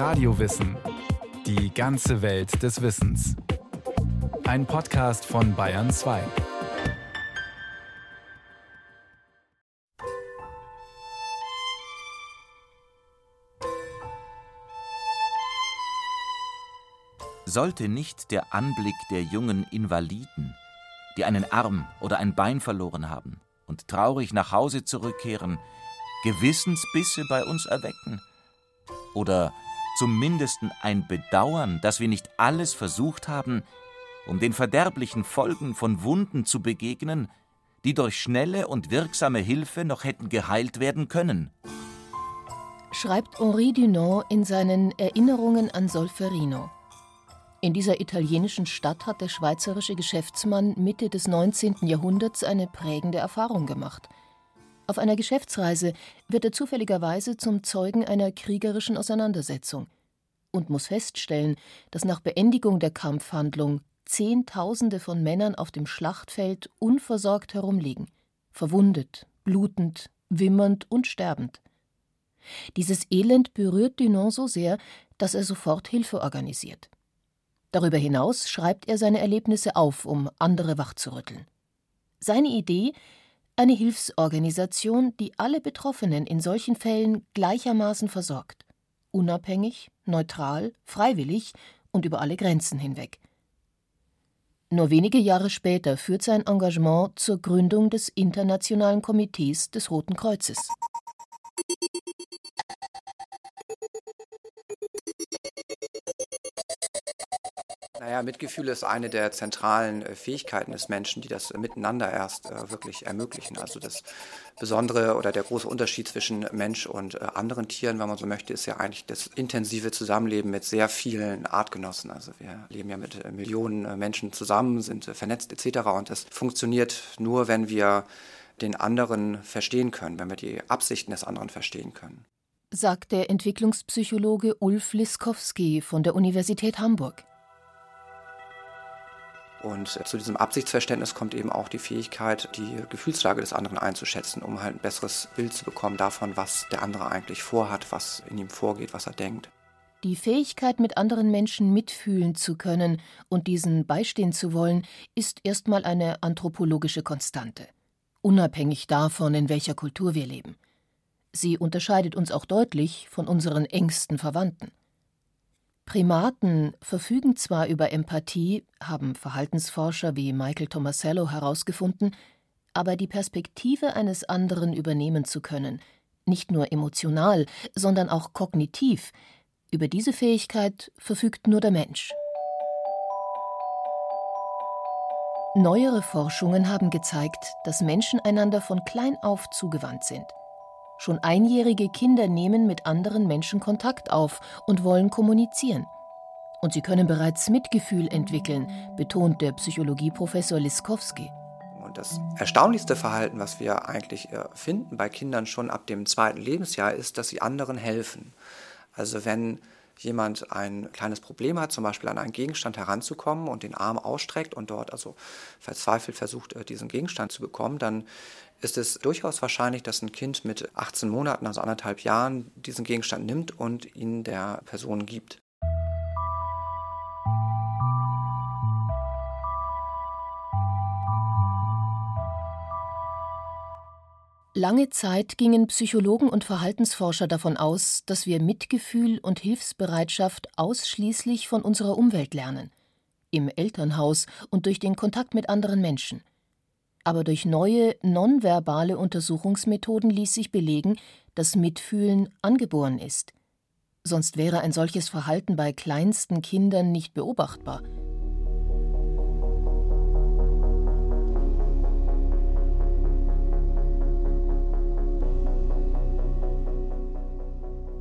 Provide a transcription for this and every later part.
Radiowissen. Die ganze Welt des Wissens. Ein Podcast von Bayern 2. Sollte nicht der Anblick der jungen Invaliden, die einen Arm oder ein Bein verloren haben und traurig nach Hause zurückkehren, Gewissensbisse bei uns erwecken? Oder zumindest ein Bedauern, dass wir nicht alles versucht haben, um den verderblichen Folgen von Wunden zu begegnen, die durch schnelle und wirksame Hilfe noch hätten geheilt werden können. Schreibt Henri Dunant in seinen Erinnerungen an Solferino. In dieser italienischen Stadt hat der schweizerische Geschäftsmann Mitte des 19. Jahrhunderts eine prägende Erfahrung gemacht – auf einer Geschäftsreise wird er zufälligerweise zum Zeugen einer kriegerischen Auseinandersetzung und muss feststellen, dass nach Beendigung der Kampfhandlung Zehntausende von Männern auf dem Schlachtfeld unversorgt herumliegen, verwundet, blutend, wimmernd und sterbend. Dieses Elend berührt Dunant so sehr, dass er sofort Hilfe organisiert. Darüber hinaus schreibt er seine Erlebnisse auf, um andere wachzurütteln. Seine Idee, eine Hilfsorganisation, die alle Betroffenen in solchen Fällen gleichermaßen versorgt. Unabhängig, neutral, freiwillig und über alle Grenzen hinweg. Nur wenige Jahre später führt sein Engagement zur Gründung des Internationalen Komitees des Roten Kreuzes. Naja, Mitgefühl ist eine der zentralen äh, Fähigkeiten des Menschen, die das miteinander erst äh, wirklich ermöglichen. Also das Besondere oder der große Unterschied zwischen Mensch und äh, anderen Tieren, wenn man so möchte, ist ja eigentlich das intensive Zusammenleben mit sehr vielen Artgenossen. Also wir leben ja mit Millionen Menschen zusammen, sind vernetzt etc. Und das funktioniert nur, wenn wir den anderen verstehen können, wenn wir die Absichten des anderen verstehen können. Sagt der Entwicklungspsychologe Ulf Liskowski von der Universität Hamburg. Und zu diesem Absichtsverständnis kommt eben auch die Fähigkeit, die Gefühlslage des anderen einzuschätzen, um halt ein besseres Bild zu bekommen davon, was der andere eigentlich vorhat, was in ihm vorgeht, was er denkt. Die Fähigkeit, mit anderen Menschen mitfühlen zu können und diesen beistehen zu wollen, ist erstmal eine anthropologische Konstante, unabhängig davon, in welcher Kultur wir leben. Sie unterscheidet uns auch deutlich von unseren engsten Verwandten. Primaten verfügen zwar über Empathie, haben Verhaltensforscher wie Michael Tomasello herausgefunden, aber die Perspektive eines anderen übernehmen zu können, nicht nur emotional, sondern auch kognitiv, über diese Fähigkeit verfügt nur der Mensch. Neuere Forschungen haben gezeigt, dass Menschen einander von klein auf zugewandt sind. Schon einjährige Kinder nehmen mit anderen Menschen Kontakt auf und wollen kommunizieren. Und sie können bereits Mitgefühl entwickeln, betont der Psychologieprofessor Liskowski. Und das erstaunlichste Verhalten, was wir eigentlich äh, finden bei Kindern schon ab dem zweiten Lebensjahr, ist, dass sie anderen helfen. Also wenn jemand ein kleines Problem hat, zum Beispiel an einen Gegenstand heranzukommen und den Arm ausstreckt und dort also verzweifelt versucht, äh, diesen Gegenstand zu bekommen, dann ist es durchaus wahrscheinlich, dass ein Kind mit 18 Monaten, also anderthalb Jahren, diesen Gegenstand nimmt und ihn der Person gibt. Lange Zeit gingen Psychologen und Verhaltensforscher davon aus, dass wir Mitgefühl und Hilfsbereitschaft ausschließlich von unserer Umwelt lernen, im Elternhaus und durch den Kontakt mit anderen Menschen. Aber durch neue nonverbale Untersuchungsmethoden ließ sich belegen, dass Mitfühlen angeboren ist. Sonst wäre ein solches Verhalten bei kleinsten Kindern nicht beobachtbar.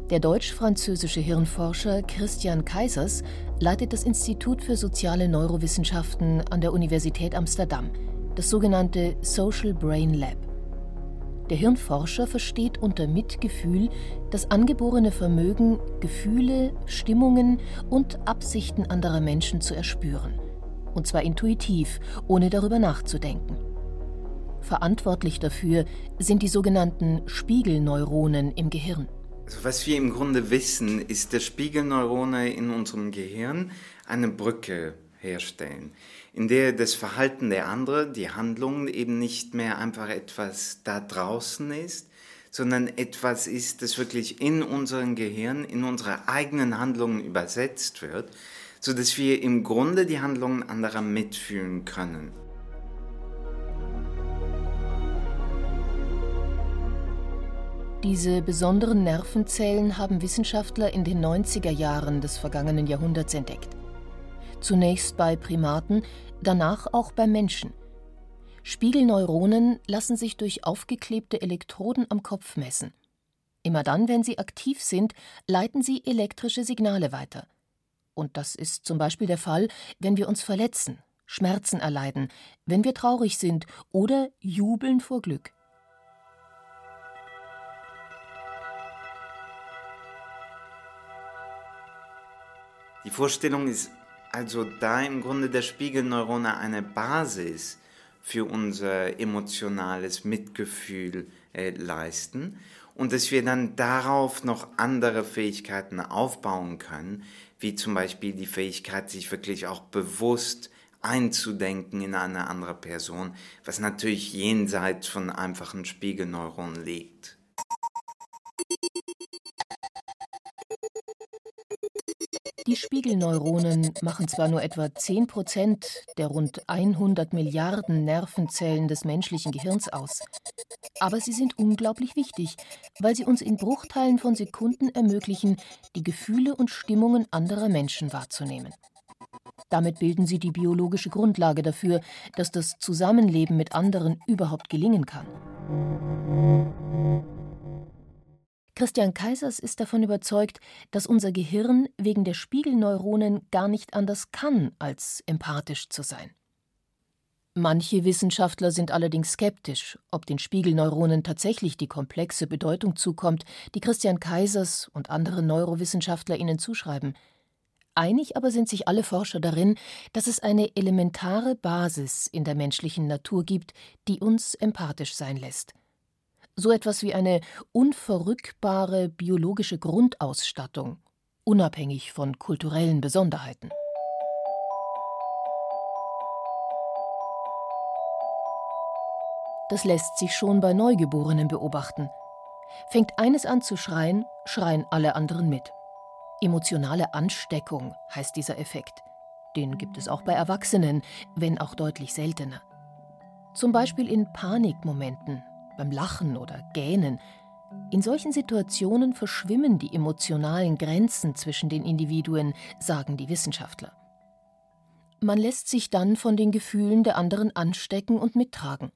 Der deutsch-französische Hirnforscher Christian Kaisers leitet das Institut für soziale Neurowissenschaften an der Universität Amsterdam, das sogenannte Social Brain Lab. Der Hirnforscher versteht unter Mitgefühl das angeborene Vermögen, Gefühle, Stimmungen und Absichten anderer Menschen zu erspüren. Und zwar intuitiv, ohne darüber nachzudenken. Verantwortlich dafür sind die sogenannten Spiegelneuronen im Gehirn. Also was wir im Grunde wissen, ist, dass Spiegelneurone in unserem Gehirn eine Brücke herstellen, in der das Verhalten der anderen, die Handlungen eben nicht mehr einfach etwas da draußen ist, sondern etwas ist, das wirklich in unserem Gehirn, in unsere eigenen Handlungen übersetzt wird, so dass wir im Grunde die Handlungen anderer mitfühlen können. Diese besonderen Nervenzellen haben Wissenschaftler in den 90er Jahren des vergangenen Jahrhunderts entdeckt. Zunächst bei Primaten, danach auch bei Menschen. Spiegelneuronen lassen sich durch aufgeklebte Elektroden am Kopf messen. Immer dann, wenn sie aktiv sind, leiten sie elektrische Signale weiter. Und das ist zum Beispiel der Fall, wenn wir uns verletzen, Schmerzen erleiden, wenn wir traurig sind oder jubeln vor Glück. Die Vorstellung ist also da im Grunde der Spiegelneurone eine Basis für unser emotionales Mitgefühl äh, leisten und dass wir dann darauf noch andere Fähigkeiten aufbauen können, wie zum Beispiel die Fähigkeit, sich wirklich auch bewusst einzudenken in eine andere Person, was natürlich jenseits von einfachen Spiegelneuronen liegt. Die Spiegelneuronen machen zwar nur etwa 10 Prozent der rund 100 Milliarden Nervenzellen des menschlichen Gehirns aus. Aber sie sind unglaublich wichtig, weil sie uns in Bruchteilen von Sekunden ermöglichen, die Gefühle und Stimmungen anderer Menschen wahrzunehmen. Damit bilden sie die biologische Grundlage dafür, dass das Zusammenleben mit anderen überhaupt gelingen kann. Christian Kaisers ist davon überzeugt, dass unser Gehirn wegen der Spiegelneuronen gar nicht anders kann, als empathisch zu sein. Manche Wissenschaftler sind allerdings skeptisch, ob den Spiegelneuronen tatsächlich die komplexe Bedeutung zukommt, die Christian Kaisers und andere Neurowissenschaftler ihnen zuschreiben. Einig aber sind sich alle Forscher darin, dass es eine elementare Basis in der menschlichen Natur gibt, die uns empathisch sein lässt so etwas wie eine unverrückbare biologische Grundausstattung, unabhängig von kulturellen Besonderheiten. Das lässt sich schon bei Neugeborenen beobachten. Fängt eines an zu schreien, schreien alle anderen mit. Emotionale Ansteckung heißt dieser Effekt. Den gibt es auch bei Erwachsenen, wenn auch deutlich seltener. Zum Beispiel in Panikmomenten, beim Lachen oder Gähnen. In solchen Situationen verschwimmen die emotionalen Grenzen zwischen den Individuen, sagen die Wissenschaftler. Man lässt sich dann von den Gefühlen der anderen anstecken und mittragen.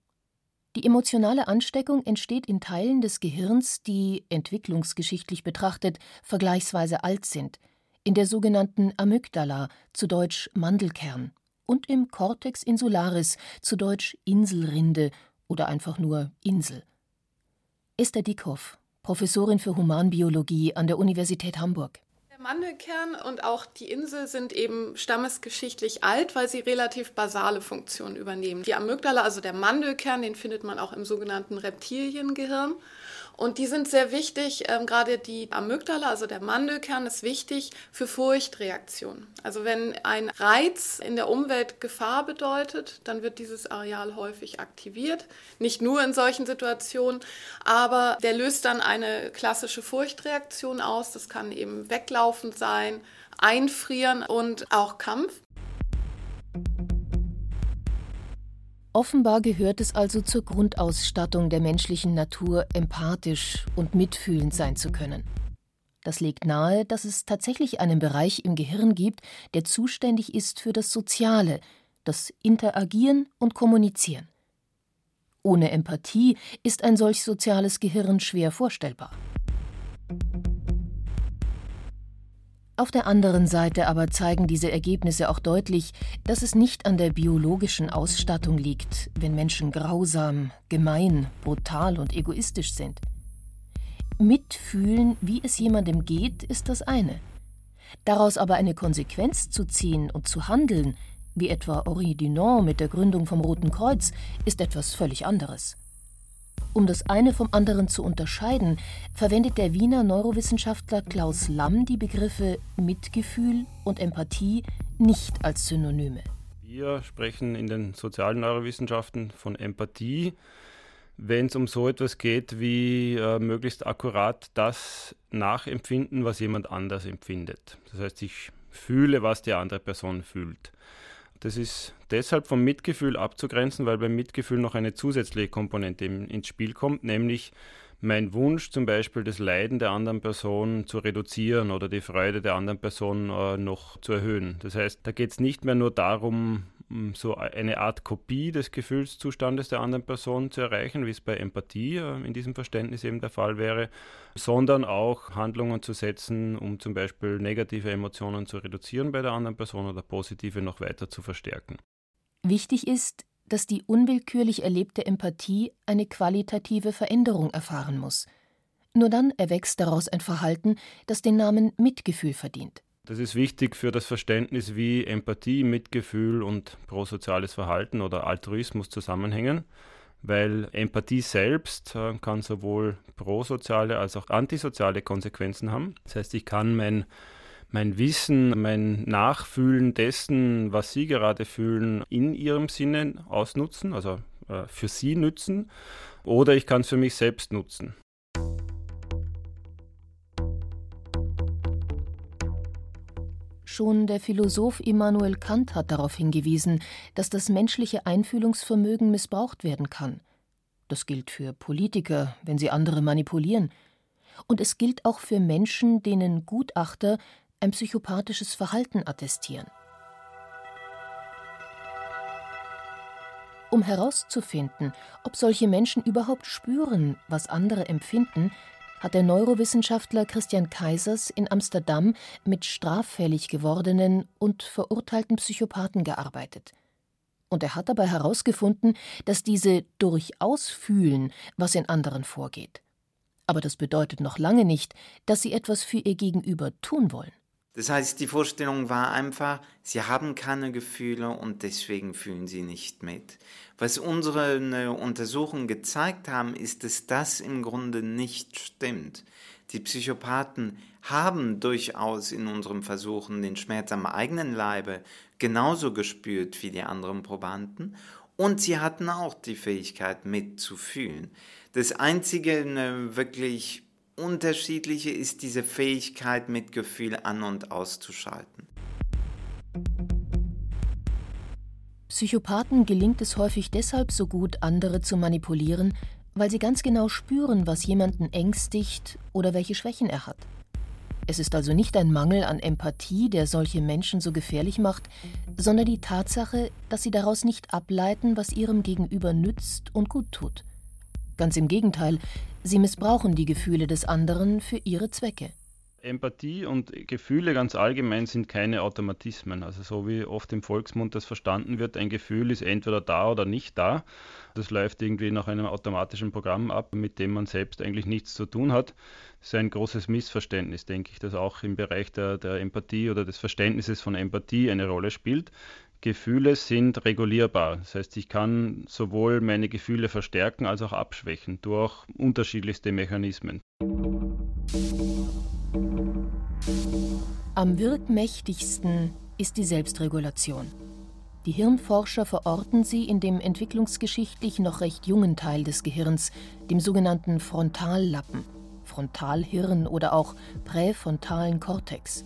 Die emotionale Ansteckung entsteht in Teilen des Gehirns, die, entwicklungsgeschichtlich betrachtet, vergleichsweise alt sind, in der sogenannten Amygdala, zu Deutsch Mandelkern, und im Cortex insularis, zu Deutsch Inselrinde oder einfach nur Insel. Esther Dickhoff, Professorin für Humanbiologie an der Universität Hamburg. Der Mandelkern und auch die Insel sind eben stammesgeschichtlich alt, weil sie relativ basale Funktionen übernehmen. Die Amygdala, also der Mandelkern, den findet man auch im sogenannten Reptiliengehirn. Und die sind sehr wichtig, ähm, gerade die Amygdala, also der Mandelkern, ist wichtig für Furchtreaktionen. Also wenn ein Reiz in der Umwelt Gefahr bedeutet, dann wird dieses Areal häufig aktiviert. Nicht nur in solchen Situationen, aber der löst dann eine klassische Furchtreaktion aus. Das kann eben weglaufend sein, einfrieren und auch Kampf. Offenbar gehört es also zur Grundausstattung der menschlichen Natur, empathisch und mitfühlend sein zu können. Das legt nahe, dass es tatsächlich einen Bereich im Gehirn gibt, der zuständig ist für das Soziale, das Interagieren und Kommunizieren. Ohne Empathie ist ein solch soziales Gehirn schwer vorstellbar. Auf der anderen Seite aber zeigen diese Ergebnisse auch deutlich, dass es nicht an der biologischen Ausstattung liegt, wenn Menschen grausam, gemein, brutal und egoistisch sind. Mitfühlen, wie es jemandem geht, ist das eine. Daraus aber eine Konsequenz zu ziehen und zu handeln, wie etwa Henri Dunant mit der Gründung vom Roten Kreuz, ist etwas völlig anderes. Um das eine vom anderen zu unterscheiden, verwendet der Wiener Neurowissenschaftler Klaus Lamm die Begriffe Mitgefühl und Empathie nicht als Synonyme. Wir sprechen in den sozialen Neurowissenschaften von Empathie, wenn es um so etwas geht wie äh, möglichst akkurat das nachempfinden, was jemand anders empfindet. Das heißt, ich fühle, was die andere Person fühlt. Das ist deshalb vom Mitgefühl abzugrenzen, weil beim Mitgefühl noch eine zusätzliche Komponente ins Spiel kommt, nämlich mein Wunsch zum Beispiel das Leiden der anderen Person zu reduzieren oder die Freude der anderen Person äh, noch zu erhöhen. Das heißt, da geht es nicht mehr nur darum, so eine Art Kopie des Gefühlszustandes der anderen Person zu erreichen, wie es bei Empathie äh, in diesem Verständnis eben der Fall wäre, sondern auch Handlungen zu setzen, um zum Beispiel negative Emotionen zu reduzieren bei der anderen Person oder positive noch weiter zu verstärken. Wichtig ist, dass die unwillkürlich erlebte Empathie eine qualitative Veränderung erfahren muss. Nur dann erwächst daraus ein Verhalten, das den Namen Mitgefühl verdient. Das ist wichtig für das Verständnis, wie Empathie, Mitgefühl und prosoziales Verhalten oder Altruismus zusammenhängen, weil Empathie selbst äh, kann sowohl prosoziale als auch antisoziale Konsequenzen haben. Das heißt, ich kann mein, mein Wissen, mein Nachfühlen dessen, was Sie gerade fühlen, in Ihrem Sinne ausnutzen, also äh, für Sie nützen, oder ich kann es für mich selbst nutzen. Schon der Philosoph Immanuel Kant hat darauf hingewiesen, dass das menschliche Einfühlungsvermögen missbraucht werden kann. Das gilt für Politiker, wenn sie andere manipulieren. Und es gilt auch für Menschen, denen Gutachter ein psychopathisches Verhalten attestieren. Um herauszufinden, ob solche Menschen überhaupt spüren, was andere empfinden, hat der Neurowissenschaftler Christian Kaisers in Amsterdam mit straffällig gewordenen und verurteilten Psychopathen gearbeitet. Und er hat dabei herausgefunden, dass diese durchaus fühlen, was in anderen vorgeht. Aber das bedeutet noch lange nicht, dass sie etwas für ihr Gegenüber tun wollen. Das heißt, die Vorstellung war einfach, sie haben keine Gefühle und deswegen fühlen sie nicht mit. Was unsere äh, Untersuchungen gezeigt haben, ist, dass das im Grunde nicht stimmt. Die Psychopathen haben durchaus in unseren Versuchen den Schmerz am eigenen Leibe genauso gespürt wie die anderen Probanden und sie hatten auch die Fähigkeit mitzufühlen. Das einzige äh, wirklich unterschiedliche ist diese Fähigkeit, Mitgefühl an und auszuschalten. Psychopathen gelingt es häufig deshalb so gut, andere zu manipulieren, weil sie ganz genau spüren, was jemanden ängstigt oder welche Schwächen er hat. Es ist also nicht ein Mangel an Empathie, der solche Menschen so gefährlich macht, sondern die Tatsache, dass sie daraus nicht ableiten, was ihrem Gegenüber nützt und gut tut. Ganz im Gegenteil, sie missbrauchen die Gefühle des anderen für ihre Zwecke. Empathie und Gefühle ganz allgemein sind keine Automatismen. Also so wie oft im Volksmund das verstanden wird, ein Gefühl ist entweder da oder nicht da. Das läuft irgendwie nach einem automatischen Programm ab, mit dem man selbst eigentlich nichts zu tun hat. Das ist ein großes Missverständnis, denke ich, das auch im Bereich der, der Empathie oder des Verständnisses von Empathie eine Rolle spielt. Gefühle sind regulierbar. Das heißt, ich kann sowohl meine Gefühle verstärken als auch abschwächen durch unterschiedlichste Mechanismen. Am wirkmächtigsten ist die Selbstregulation. Die Hirnforscher verorten sie in dem entwicklungsgeschichtlich noch recht jungen Teil des Gehirns, dem sogenannten Frontallappen, Frontalhirn oder auch präfrontalen Kortex.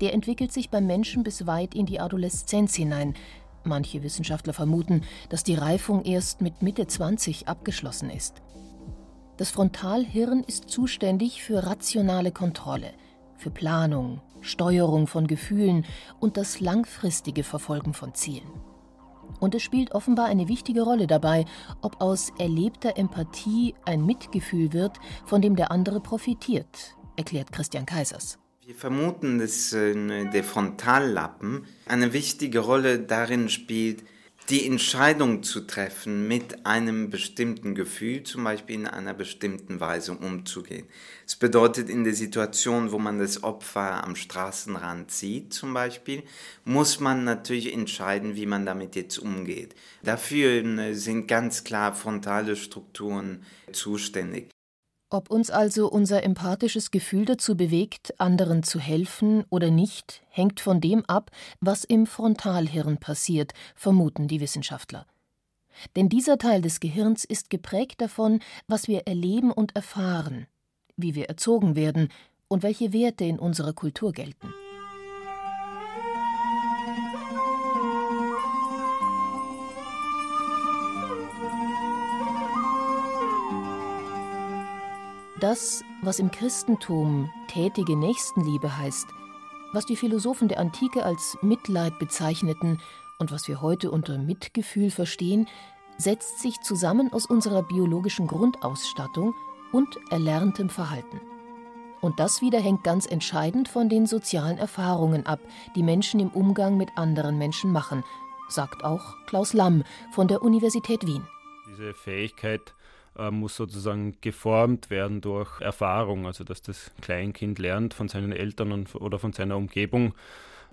Der entwickelt sich beim Menschen bis weit in die Adoleszenz hinein. Manche Wissenschaftler vermuten, dass die Reifung erst mit Mitte 20 abgeschlossen ist. Das Frontalhirn ist zuständig für rationale Kontrolle, für Planung, Steuerung von Gefühlen und das langfristige Verfolgen von Zielen. Und es spielt offenbar eine wichtige Rolle dabei, ob aus erlebter Empathie ein Mitgefühl wird, von dem der andere profitiert, erklärt Christian Kaisers. Wir vermuten, dass der Frontallappen eine wichtige Rolle darin spielt, die Entscheidung zu treffen, mit einem bestimmten Gefühl zum Beispiel in einer bestimmten Weise umzugehen. Es bedeutet, in der Situation, wo man das Opfer am Straßenrand sieht zum Beispiel, muss man natürlich entscheiden, wie man damit jetzt umgeht. Dafür äh, sind ganz klar frontale Strukturen zuständig. Ob uns also unser empathisches Gefühl dazu bewegt, anderen zu helfen oder nicht, hängt von dem ab, was im Frontalhirn passiert, vermuten die Wissenschaftler. Denn dieser Teil des Gehirns ist geprägt davon, was wir erleben und erfahren, wie wir erzogen werden und welche Werte in unserer Kultur gelten. Das, was im Christentum tätige Nächstenliebe heißt, was die Philosophen der Antike als Mitleid bezeichneten und was wir heute unter Mitgefühl verstehen, setzt sich zusammen aus unserer biologischen Grundausstattung und erlerntem Verhalten. Und das wieder hängt ganz entscheidend von den sozialen Erfahrungen ab, die Menschen im Umgang mit anderen Menschen machen, sagt auch Klaus Lamm von der Universität Wien. Diese Fähigkeit, äh, muss sozusagen geformt werden durch Erfahrung, also dass das Kleinkind lernt von seinen Eltern und, oder von seiner Umgebung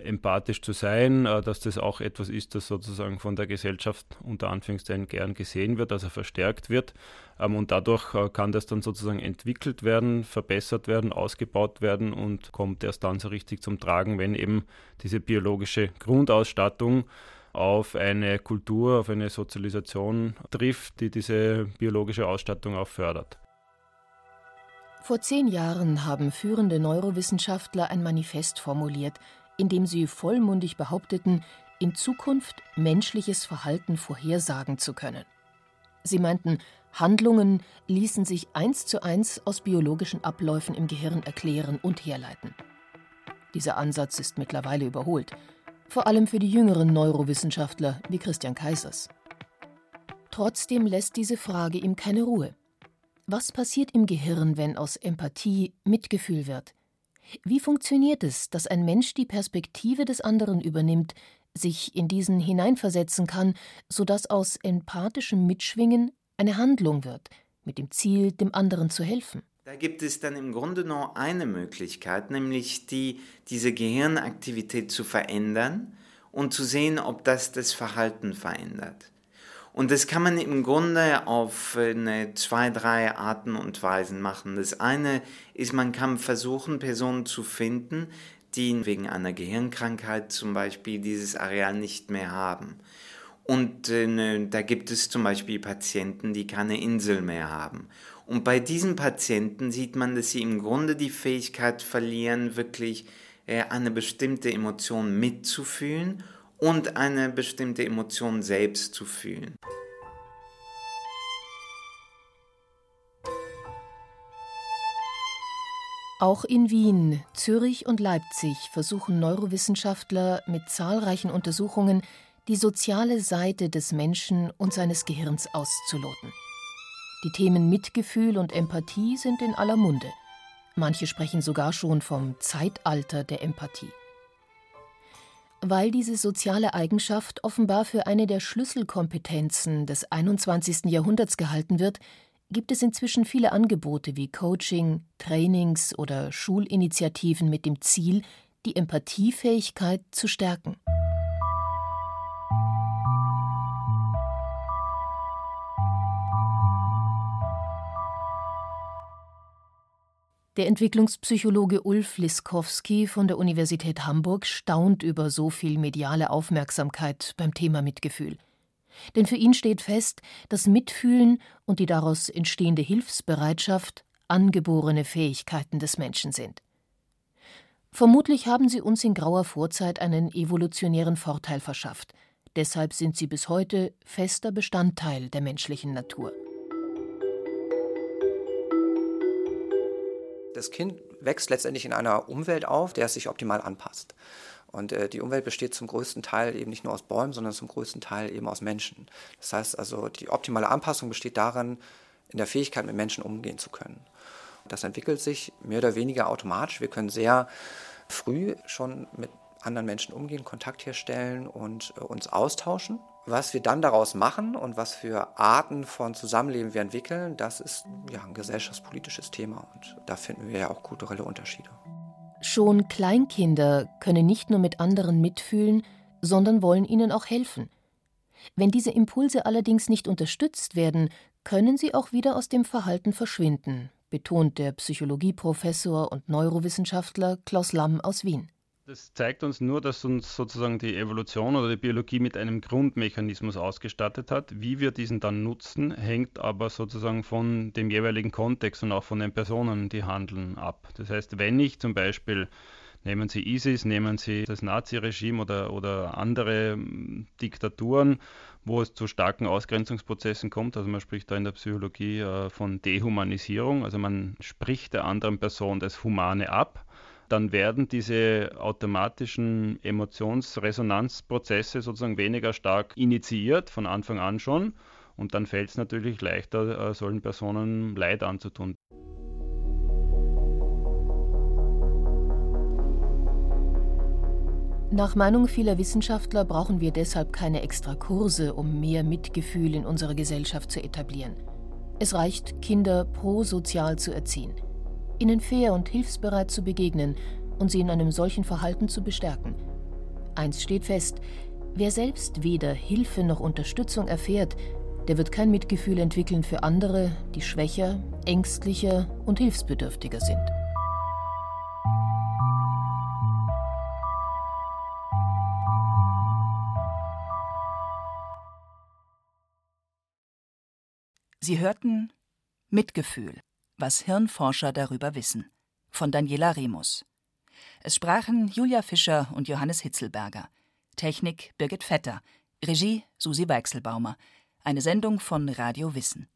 empathisch zu sein, äh, dass das auch etwas ist, das sozusagen von der Gesellschaft unter Anführungszeichen gern gesehen wird, also verstärkt wird. Ähm, und dadurch äh, kann das dann sozusagen entwickelt werden, verbessert werden, ausgebaut werden und kommt erst dann so richtig zum Tragen, wenn eben diese biologische Grundausstattung auf eine Kultur, auf eine Sozialisation trifft, die diese biologische Ausstattung auch fördert. Vor zehn Jahren haben führende Neurowissenschaftler ein Manifest formuliert, in dem sie vollmundig behaupteten, in Zukunft menschliches Verhalten vorhersagen zu können. Sie meinten, Handlungen ließen sich eins zu eins aus biologischen Abläufen im Gehirn erklären und herleiten. Dieser Ansatz ist mittlerweile überholt vor allem für die jüngeren Neurowissenschaftler wie Christian Kaisers. Trotzdem lässt diese Frage ihm keine Ruhe. Was passiert im Gehirn, wenn aus Empathie Mitgefühl wird? Wie funktioniert es, dass ein Mensch die Perspektive des anderen übernimmt, sich in diesen hineinversetzen kann, sodass aus empathischem Mitschwingen eine Handlung wird, mit dem Ziel, dem anderen zu helfen? Da gibt es dann im Grunde nur eine Möglichkeit, nämlich die, diese Gehirnaktivität zu verändern und zu sehen, ob das das Verhalten verändert. Und das kann man im Grunde auf eine, zwei, drei Arten und Weisen machen. Das eine ist, man kann versuchen, Personen zu finden, die wegen einer Gehirnkrankheit zum Beispiel dieses Areal nicht mehr haben. Und äh, da gibt es zum Beispiel Patienten, die keine Insel mehr haben. Und bei diesen Patienten sieht man, dass sie im Grunde die Fähigkeit verlieren, wirklich äh, eine bestimmte Emotion mitzufühlen und eine bestimmte Emotion selbst zu fühlen. Auch in Wien, Zürich und Leipzig versuchen Neurowissenschaftler mit zahlreichen Untersuchungen die soziale Seite des Menschen und seines Gehirns auszuloten. Die Themen Mitgefühl und Empathie sind in aller Munde. Manche sprechen sogar schon vom Zeitalter der Empathie. Weil diese soziale Eigenschaft offenbar für eine der Schlüsselkompetenzen des 21. Jahrhunderts gehalten wird, gibt es inzwischen viele Angebote wie Coaching, Trainings oder Schulinitiativen mit dem Ziel, die Empathiefähigkeit zu stärken. Der Entwicklungspsychologe Ulf Liskowski von der Universität Hamburg staunt über so viel mediale Aufmerksamkeit beim Thema Mitgefühl. Denn für ihn steht fest, dass Mitfühlen und die daraus entstehende Hilfsbereitschaft angeborene Fähigkeiten des Menschen sind. Vermutlich haben sie uns in grauer Vorzeit einen evolutionären Vorteil verschafft. Deshalb sind sie bis heute fester Bestandteil der menschlichen Natur. Das Kind wächst letztendlich in einer Umwelt auf, der es sich optimal anpasst. Und äh, die Umwelt besteht zum größten Teil eben nicht nur aus Bäumen, sondern zum größten Teil eben aus Menschen. Das heißt also, die optimale Anpassung besteht darin, in der Fähigkeit, mit Menschen umgehen zu können. Das entwickelt sich mehr oder weniger automatisch. Wir können sehr früh schon mit anderen Menschen umgehen, Kontakt herstellen und äh, uns austauschen. Was wir dann daraus machen und was für Arten von Zusammenleben wir entwickeln, das ist ja ein gesellschaftspolitisches Thema und da finden wir ja auch kulturelle Unterschiede. Schon Kleinkinder können nicht nur mit anderen mitfühlen, sondern wollen ihnen auch helfen. Wenn diese Impulse allerdings nicht unterstützt werden, können sie auch wieder aus dem Verhalten verschwinden, betont der Psychologieprofessor und Neurowissenschaftler Klaus Lamm aus Wien. Das zeigt uns nur, dass uns sozusagen die Evolution oder die Biologie mit einem Grundmechanismus ausgestattet hat. Wie wir diesen dann nutzen, hängt aber sozusagen von dem jeweiligen Kontext und auch von den Personen, die handeln, ab. Das heißt, wenn ich zum Beispiel Nehmen Sie ISIS, nehmen Sie das Naziregime oder, oder andere hm, Diktaturen, wo es zu starken Ausgrenzungsprozessen kommt. Also man spricht da in der Psychologie äh, von Dehumanisierung, also man spricht der anderen Person das Humane ab dann werden diese automatischen Emotionsresonanzprozesse sozusagen weniger stark initiiert, von Anfang an schon. Und dann fällt es natürlich leichter, äh, solchen Personen Leid anzutun. Nach Meinung vieler Wissenschaftler brauchen wir deshalb keine extra Kurse, um mehr Mitgefühl in unserer Gesellschaft zu etablieren. Es reicht, Kinder prosozial zu erziehen ihnen fair und hilfsbereit zu begegnen und sie in einem solchen Verhalten zu bestärken. Eins steht fest, wer selbst weder Hilfe noch Unterstützung erfährt, der wird kein Mitgefühl entwickeln für andere, die schwächer, ängstlicher und hilfsbedürftiger sind. Sie hörten Mitgefühl was Hirnforscher darüber wissen. Von Daniela Remus. Es sprachen Julia Fischer und Johannes Hitzelberger. Technik Birgit Vetter. Regie Susi Weichselbaumer. Eine Sendung von Radio Wissen.